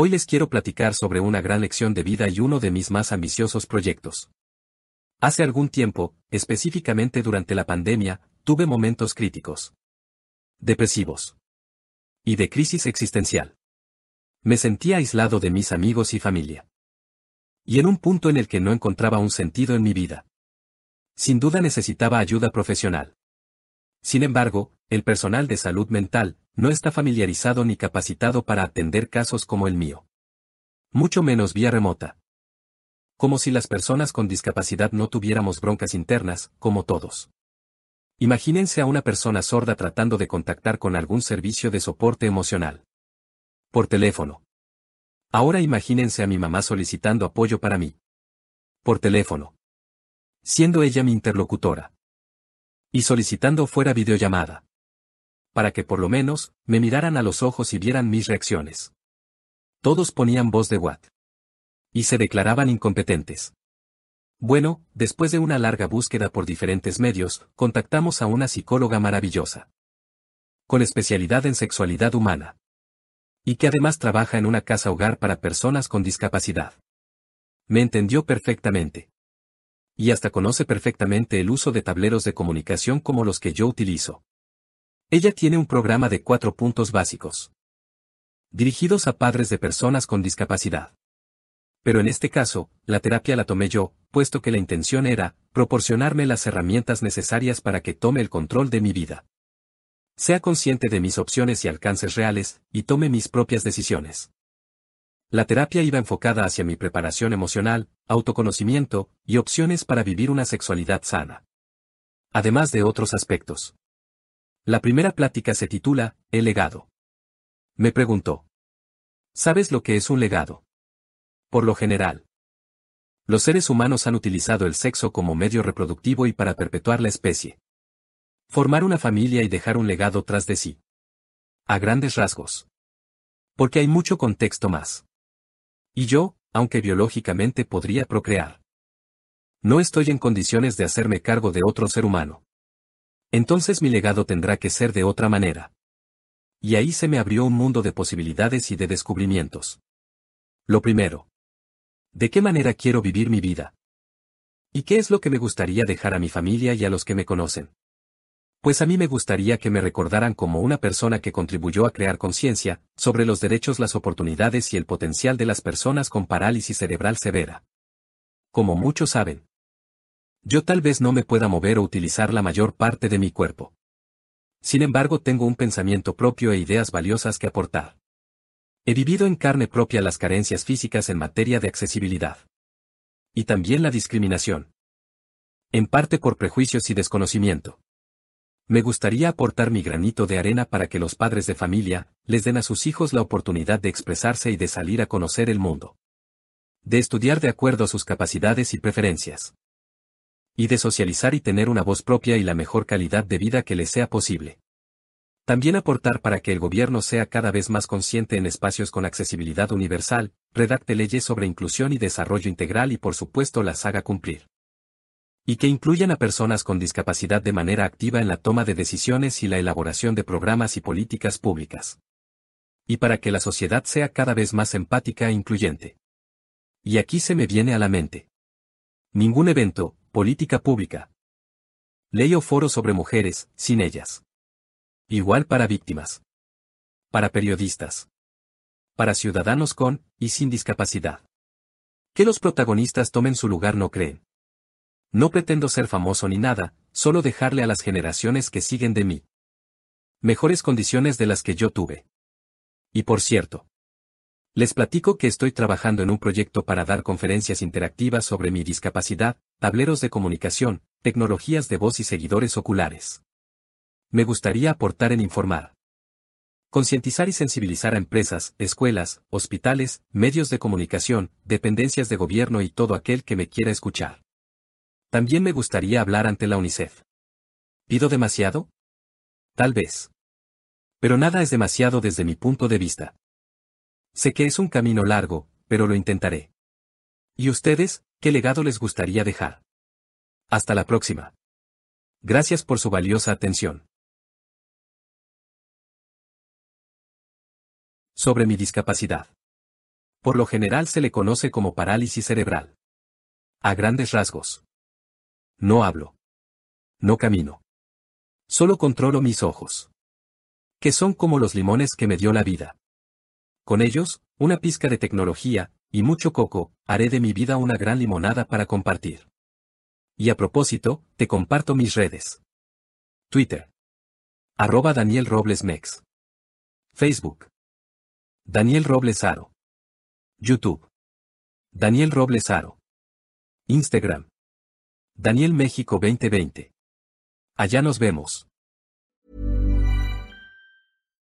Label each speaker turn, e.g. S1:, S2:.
S1: Hoy les quiero platicar sobre una gran lección de vida y uno de mis más ambiciosos proyectos. Hace algún tiempo, específicamente durante la pandemia, tuve momentos críticos. Depresivos. Y de crisis existencial. Me sentía aislado de mis amigos y familia. Y en un punto en el que no encontraba un sentido en mi vida. Sin duda necesitaba ayuda profesional. Sin embargo, el personal de salud mental no está familiarizado ni capacitado para atender casos como el mío. Mucho menos vía remota. Como si las personas con discapacidad no tuviéramos broncas internas, como todos. Imagínense a una persona sorda tratando de contactar con algún servicio de soporte emocional. Por teléfono. Ahora imagínense a mi mamá solicitando apoyo para mí. Por teléfono. Siendo ella mi interlocutora. Y solicitando fuera videollamada. Para que por lo menos, me miraran a los ojos y vieran mis reacciones. Todos ponían voz de Watt. Y se declaraban incompetentes. Bueno, después de una larga búsqueda por diferentes medios, contactamos a una psicóloga maravillosa. Con especialidad en sexualidad humana. Y que además trabaja en una casa hogar para personas con discapacidad. Me entendió perfectamente y hasta conoce perfectamente el uso de tableros de comunicación como los que yo utilizo. Ella tiene un programa de cuatro puntos básicos. Dirigidos a padres de personas con discapacidad. Pero en este caso, la terapia la tomé yo, puesto que la intención era, proporcionarme las herramientas necesarias para que tome el control de mi vida. Sea consciente de mis opciones y alcances reales, y tome mis propias decisiones. La terapia iba enfocada hacia mi preparación emocional, autoconocimiento y opciones para vivir una sexualidad sana. Además de otros aspectos. La primera plática se titula, El legado. Me preguntó. ¿Sabes lo que es un legado? Por lo general. Los seres humanos han utilizado el sexo como medio reproductivo y para perpetuar la especie. Formar una familia y dejar un legado tras de sí. A grandes rasgos. Porque hay mucho contexto más. Y yo, aunque biológicamente podría procrear. No estoy en condiciones de hacerme cargo de otro ser humano. Entonces mi legado tendrá que ser de otra manera. Y ahí se me abrió un mundo de posibilidades y de descubrimientos. Lo primero. ¿De qué manera quiero vivir mi vida? ¿Y qué es lo que me gustaría dejar a mi familia y a los que me conocen? Pues a mí me gustaría que me recordaran como una persona que contribuyó a crear conciencia sobre los derechos, las oportunidades y el potencial de las personas con parálisis cerebral severa. Como muchos saben, yo tal vez no me pueda mover o utilizar la mayor parte de mi cuerpo. Sin embargo, tengo un pensamiento propio e ideas valiosas que aportar. He vivido en carne propia las carencias físicas en materia de accesibilidad. Y también la discriminación. En parte por prejuicios y desconocimiento. Me gustaría aportar mi granito de arena para que los padres de familia les den a sus hijos la oportunidad de expresarse y de salir a conocer el mundo. De estudiar de acuerdo a sus capacidades y preferencias. Y de socializar y tener una voz propia y la mejor calidad de vida que les sea posible. También aportar para que el gobierno sea cada vez más consciente en espacios con accesibilidad universal, redacte leyes sobre inclusión y desarrollo integral y por supuesto las haga cumplir. Y que incluyan a personas con discapacidad de manera activa en la toma de decisiones y la elaboración de programas y políticas públicas. Y para que la sociedad sea cada vez más empática e incluyente. Y aquí se me viene a la mente. Ningún evento, política pública. Ley o foro sobre mujeres, sin ellas. Igual para víctimas. Para periodistas. Para ciudadanos con y sin discapacidad. Que los protagonistas tomen su lugar no creen. No pretendo ser famoso ni nada, solo dejarle a las generaciones que siguen de mí. Mejores condiciones de las que yo tuve. Y por cierto. Les platico que estoy trabajando en un proyecto para dar conferencias interactivas sobre mi discapacidad, tableros de comunicación, tecnologías de voz y seguidores oculares. Me gustaría aportar en informar. Concientizar y sensibilizar a empresas, escuelas, hospitales, medios de comunicación, dependencias de gobierno y todo aquel que me quiera escuchar. También me gustaría hablar ante la UNICEF. ¿Pido demasiado? Tal vez. Pero nada es demasiado desde mi punto de vista. Sé que es un camino largo, pero lo intentaré. ¿Y ustedes, qué legado les gustaría dejar? Hasta la próxima. Gracias por su valiosa atención. Sobre mi discapacidad. Por lo general se le conoce como parálisis cerebral. A grandes rasgos. No hablo. No camino. Solo controlo mis ojos. Que son como los limones que me dio la vida. Con ellos, una pizca de tecnología, y mucho coco, haré de mi vida una gran limonada para compartir. Y a propósito, te comparto mis redes. Twitter. Arroba Daniel Robles Mex. Facebook. Daniel Robles Aro. YouTube. Daniel Robles Aro. Instagram. Daniel México 2020. Allá nos vemos.